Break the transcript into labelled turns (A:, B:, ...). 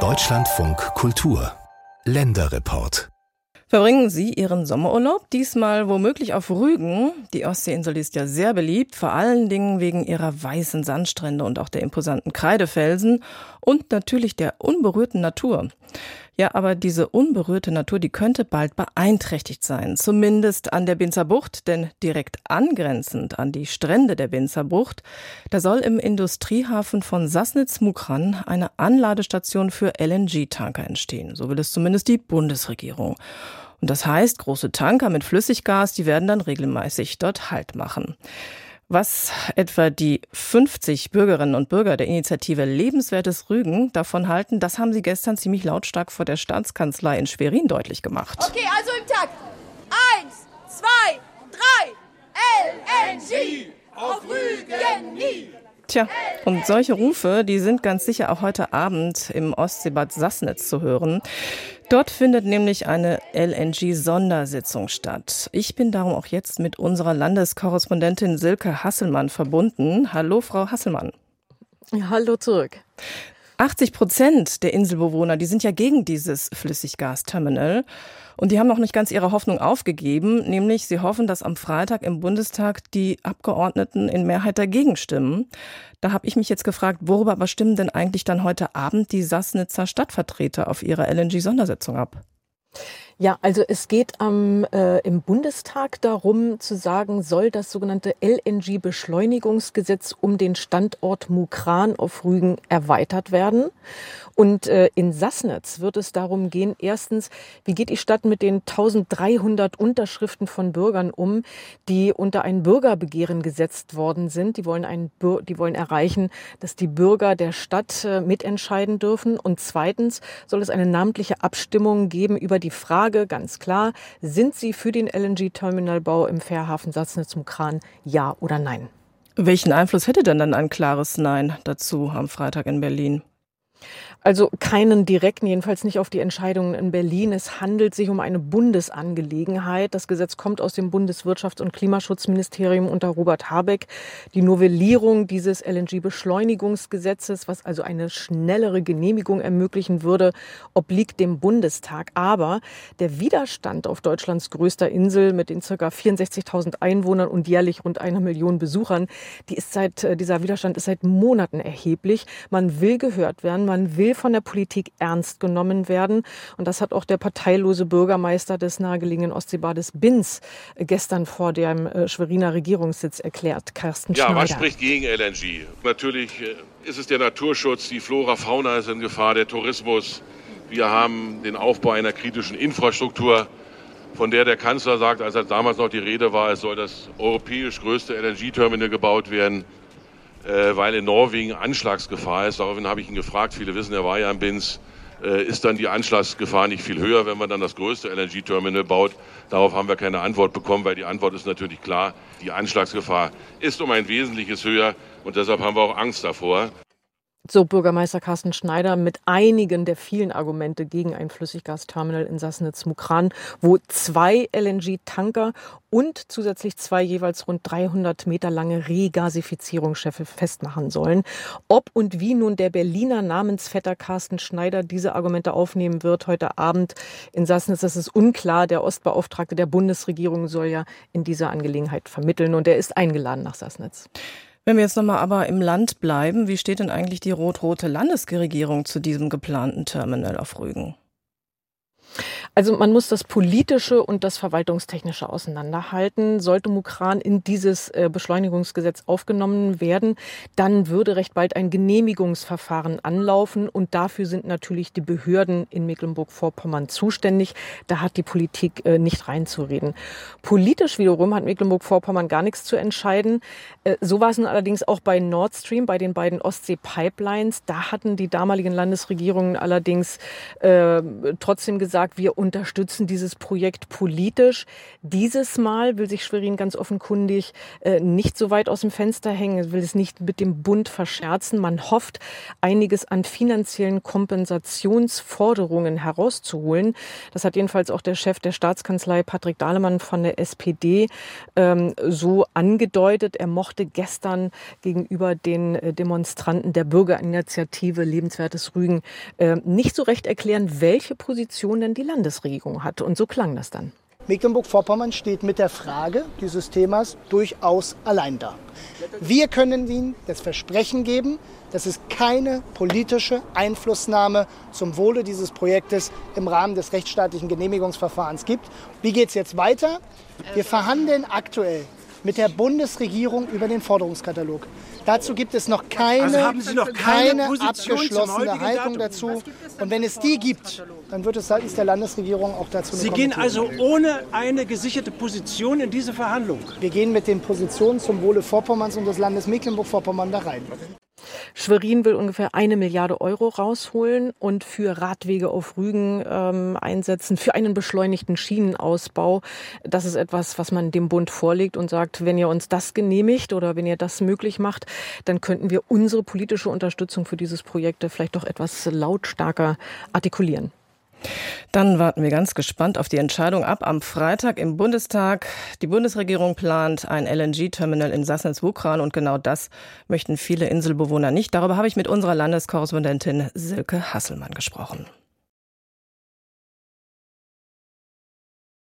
A: Deutschlandfunk Kultur Länderreport
B: Verbringen Sie Ihren Sommerurlaub diesmal womöglich auf Rügen? Die Ostseeinsel ist ja sehr beliebt, vor allen Dingen wegen ihrer weißen Sandstrände und auch der imposanten Kreidefelsen und natürlich der unberührten Natur. Ja, aber diese unberührte Natur, die könnte bald beeinträchtigt sein, zumindest an der Binzer Bucht, denn direkt angrenzend an die Strände der Binzer Bucht, da soll im Industriehafen von Sassnitz-Mukran eine Anladestation für LNG-Tanker entstehen. So will es zumindest die Bundesregierung. Und das heißt, große Tanker mit Flüssiggas, die werden dann regelmäßig dort Halt machen. Was etwa die 50 Bürgerinnen und Bürger der Initiative Lebenswertes Rügen davon halten, das haben sie gestern ziemlich lautstark vor der Staatskanzlei in Schwerin deutlich gemacht.
C: Okay, also im Takt. Eins, zwei, drei. LNG auf Rügen nie.
B: Tja, und solche Rufe, die sind ganz sicher auch heute Abend im Ostseebad Sassnitz zu hören. Dort findet nämlich eine LNG-Sondersitzung statt. Ich bin darum auch jetzt mit unserer Landeskorrespondentin Silke Hasselmann verbunden. Hallo, Frau Hasselmann.
D: hallo zurück.
B: 80 Prozent der Inselbewohner, die sind ja gegen dieses Flüssiggasterminal. Und die haben noch nicht ganz ihre Hoffnung aufgegeben, nämlich sie hoffen, dass am Freitag im Bundestag die Abgeordneten in Mehrheit dagegen stimmen. Da habe ich mich jetzt gefragt, worüber aber stimmen denn eigentlich dann heute Abend die Sassnitzer Stadtvertreter auf ihrer LNG-Sondersitzung ab?
D: Ja, also es geht am, äh, im Bundestag darum zu sagen, soll das sogenannte LNG-Beschleunigungsgesetz um den Standort Mukran auf Rügen erweitert werden. Und äh, in Sassnitz wird es darum gehen, erstens, wie geht die Stadt mit den 1300 Unterschriften von Bürgern um, die unter ein Bürgerbegehren gesetzt worden sind. Die wollen, ein, die wollen erreichen, dass die Bürger der Stadt äh, mitentscheiden dürfen. Und zweitens soll es eine namentliche Abstimmung geben über die Frage, ganz klar, sind Sie für den LNG-Terminalbau im Fährhafen Sassnitz-Mukran ja oder nein?
B: Welchen Einfluss hätte denn dann ein klares Nein dazu am Freitag in Berlin?
D: Also keinen direkten, jedenfalls nicht auf die Entscheidungen in Berlin. Es handelt sich um eine Bundesangelegenheit. Das Gesetz kommt aus dem Bundeswirtschafts- und Klimaschutzministerium unter Robert Habeck. Die Novellierung dieses LNG-Beschleunigungsgesetzes, was also eine schnellere Genehmigung ermöglichen würde, obliegt dem Bundestag. Aber der Widerstand auf Deutschlands größter Insel mit den circa 64.000 Einwohnern und jährlich rund einer Million Besuchern, die ist seit, äh, dieser Widerstand ist seit Monaten erheblich. Man will gehört werden, man will von der Politik ernst genommen werden. Und das hat auch der parteilose Bürgermeister des nahegelegenen Ostseebades Binz gestern vor dem äh, Schweriner Regierungssitz erklärt. Carsten
E: ja,
D: Schneider.
E: was spricht gegen LNG? Natürlich äh, ist es der Naturschutz, die Flora, Fauna ist in Gefahr, der Tourismus. Wir haben den Aufbau einer kritischen Infrastruktur, von der der Kanzler sagt, als er damals noch die Rede war, es soll das europäisch größte LNG-Terminal gebaut werden. Äh, weil in Norwegen Anschlagsgefahr ist. Daraufhin habe ich ihn gefragt, viele wissen, er war ja in Binz, äh, ist dann die Anschlagsgefahr nicht viel höher, wenn man dann das größte LNG-Terminal baut? Darauf haben wir keine Antwort bekommen, weil die Antwort ist natürlich klar, die Anschlagsgefahr ist um ein Wesentliches höher und deshalb haben wir auch Angst davor.
D: So Bürgermeister Carsten Schneider mit einigen der vielen Argumente gegen ein Flüssiggasterminal in Sassnitz-Mukran, wo zwei LNG-Tanker und zusätzlich zwei jeweils rund 300 Meter lange Regasifizierungsschiffe festmachen sollen. Ob und wie nun der Berliner Namensvetter Carsten Schneider diese Argumente aufnehmen wird heute Abend in Sassnitz, das ist unklar. Der Ostbeauftragte der Bundesregierung soll ja in dieser Angelegenheit vermitteln und er ist eingeladen nach Sassnitz.
B: Wenn wir jetzt nochmal aber im Land bleiben, wie steht denn eigentlich die rot-rote Landesregierung zu diesem geplanten Terminal auf Rügen?
D: Also man muss das Politische und das Verwaltungstechnische auseinanderhalten. Sollte Mukran in dieses äh, Beschleunigungsgesetz aufgenommen werden, dann würde recht bald ein Genehmigungsverfahren anlaufen und dafür sind natürlich die Behörden in Mecklenburg-Vorpommern zuständig. Da hat die Politik äh, nicht reinzureden. Politisch wiederum hat Mecklenburg-Vorpommern gar nichts zu entscheiden. Äh, so war es nun allerdings auch bei Nord Stream, bei den beiden Ostsee-Pipelines. Da hatten die damaligen Landesregierungen allerdings äh, trotzdem gesagt, wir unterstützen dieses Projekt politisch. Dieses Mal will sich Schwerin ganz offenkundig äh, nicht so weit aus dem Fenster hängen, will es nicht mit dem Bund verscherzen. Man hofft, einiges an finanziellen Kompensationsforderungen herauszuholen. Das hat jedenfalls auch der Chef der Staatskanzlei Patrick Dahlemann von der SPD ähm, so angedeutet. Er mochte gestern gegenüber den äh, Demonstranten der Bürgerinitiative Lebenswertes Rügen äh, nicht so recht erklären, welche Position denn die Landesregierung hat. Und so klang das dann.
F: Mecklenburg-Vorpommern steht mit der Frage dieses Themas durchaus allein da. Wir können Ihnen das Versprechen geben, dass es keine politische Einflussnahme zum Wohle dieses Projektes im Rahmen des rechtsstaatlichen Genehmigungsverfahrens gibt. Wie geht es jetzt weiter? Wir verhandeln aktuell mit der Bundesregierung über den Forderungskatalog. Dazu gibt es noch keine,
G: also noch keine,
F: keine abgeschlossene Haltung dazu. Und wenn es die gibt, dann wird es seitens der Landesregierung auch dazu
G: Sie gehen also ohne eine gesicherte Position in diese Verhandlung?
F: Wir gehen mit den Positionen zum Wohle Vorpommerns und des Landes Mecklenburg-Vorpommern da rein.
D: Schwerin will ungefähr eine Milliarde Euro rausholen und für Radwege auf Rügen ähm, einsetzen, für einen beschleunigten Schienenausbau. Das ist etwas, was man dem Bund vorlegt und sagt, wenn ihr uns das genehmigt oder wenn ihr das möglich macht, dann könnten wir unsere politische Unterstützung für dieses Projekt vielleicht doch etwas lautstarker artikulieren.
B: Dann warten wir ganz gespannt auf die Entscheidung ab am Freitag im Bundestag. Die Bundesregierung plant ein LNG-Terminal in Sassnitz-Wukran und genau das möchten viele Inselbewohner nicht. Darüber habe ich mit unserer Landeskorrespondentin Silke Hasselmann gesprochen.